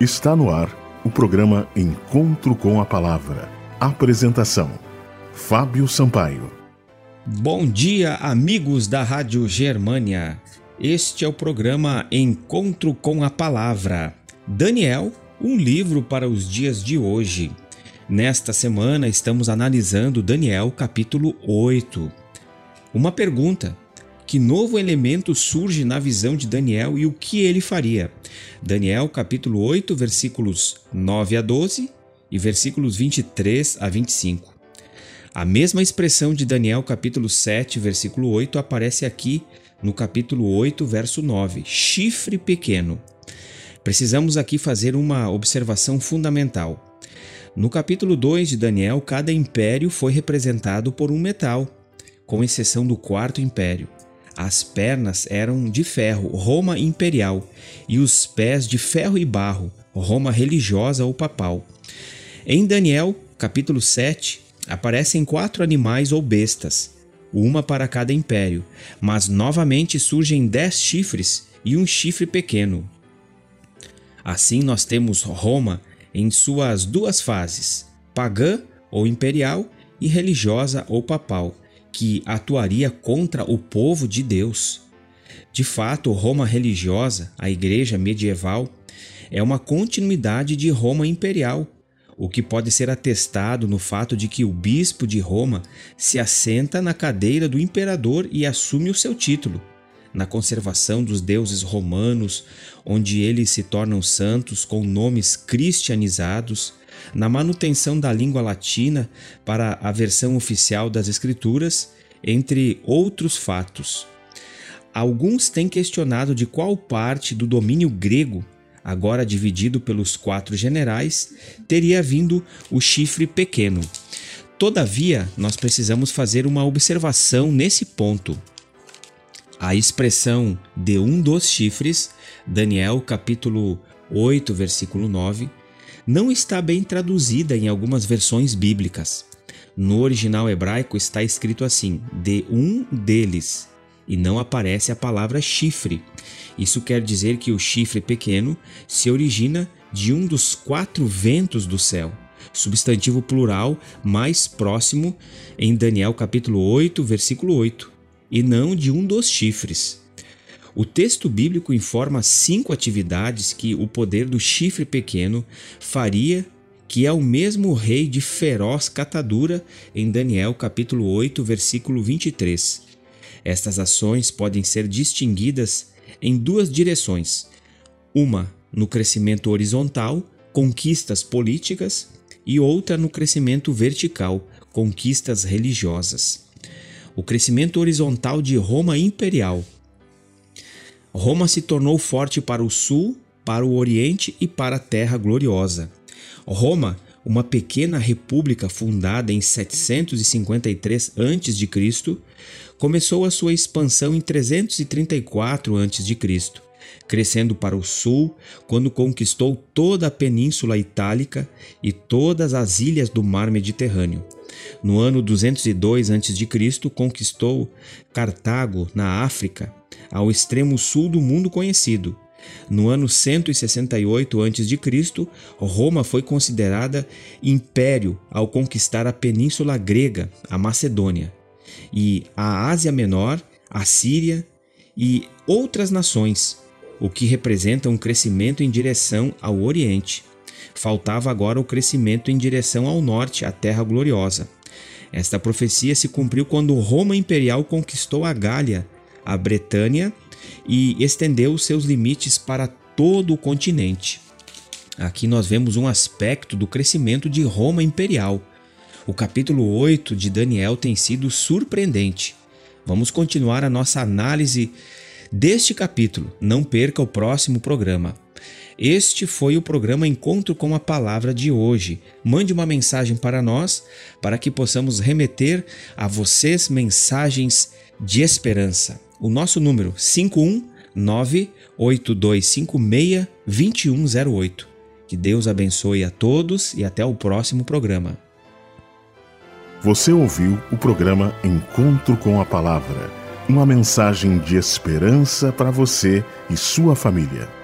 Está no ar o programa Encontro com a Palavra. Apresentação: Fábio Sampaio. Bom dia, amigos da Rádio Germânia. Este é o programa Encontro com a Palavra. Daniel, um livro para os dias de hoje. Nesta semana estamos analisando Daniel capítulo 8. Uma pergunta: que novo elemento surge na visão de Daniel e o que ele faria? Daniel capítulo 8, versículos 9 a 12 e versículos 23 a 25. A mesma expressão de Daniel capítulo 7, versículo 8 aparece aqui no capítulo 8, verso 9, chifre pequeno. Precisamos aqui fazer uma observação fundamental. No capítulo 2 de Daniel, cada império foi representado por um metal, com exceção do quarto império. As pernas eram de ferro, Roma imperial, e os pés de ferro e barro, Roma religiosa ou papal. Em Daniel, capítulo 7, aparecem quatro animais ou bestas, uma para cada império, mas novamente surgem dez chifres e um chifre pequeno. Assim, nós temos Roma em suas duas fases, pagã ou imperial e religiosa ou papal que atuaria contra o povo de Deus. De fato, Roma religiosa, a igreja medieval, é uma continuidade de Roma imperial, o que pode ser atestado no fato de que o bispo de Roma se assenta na cadeira do imperador e assume o seu título, na conservação dos deuses romanos, onde eles se tornam santos com nomes cristianizados, na manutenção da língua latina para a versão oficial das Escrituras, entre outros fatos. Alguns têm questionado de qual parte do domínio grego, agora dividido pelos quatro generais, teria vindo o chifre pequeno. Todavia, nós precisamos fazer uma observação nesse ponto. A expressão de um dos chifres, Daniel capítulo 8, versículo 9, não está bem traduzida em algumas versões bíblicas. No original hebraico está escrito assim: de um deles, e não aparece a palavra chifre. Isso quer dizer que o chifre pequeno se origina de um dos quatro ventos do céu, substantivo plural mais próximo em Daniel capítulo 8, versículo 8, e não de um dos chifres. O texto bíblico informa cinco atividades que o poder do chifre pequeno faria, que é o mesmo rei de feroz catadura em Daniel capítulo 8, versículo 23. Estas ações podem ser distinguidas em duas direções: uma no crescimento horizontal, conquistas políticas, e outra no crescimento vertical, conquistas religiosas. O crescimento horizontal de Roma imperial Roma se tornou forte para o sul, para o oriente e para a terra gloriosa. Roma, uma pequena república fundada em 753 a.C., começou a sua expansão em 334 a.C., crescendo para o sul quando conquistou toda a Península Itálica e todas as ilhas do Mar Mediterrâneo. No ano 202 a.C., conquistou Cartago, na África, ao extremo sul do mundo conhecido. No ano 168 a.C., Roma foi considerada império ao conquistar a península grega, a Macedônia, e a Ásia Menor, a Síria e outras nações, o que representa um crescimento em direção ao Oriente. Faltava agora o crescimento em direção ao norte, a Terra Gloriosa. Esta profecia se cumpriu quando Roma Imperial conquistou a Gália, a Bretanha e estendeu seus limites para todo o continente. Aqui nós vemos um aspecto do crescimento de Roma imperial. O capítulo 8 de Daniel tem sido surpreendente. Vamos continuar a nossa análise deste capítulo. Não perca o próximo programa. Este foi o programa Encontro com a Palavra de hoje. Mande uma mensagem para nós para que possamos remeter a vocês mensagens de esperança. O nosso número 51982562108. Que Deus abençoe a todos e até o próximo programa. Você ouviu o programa Encontro com a Palavra, uma mensagem de esperança para você e sua família.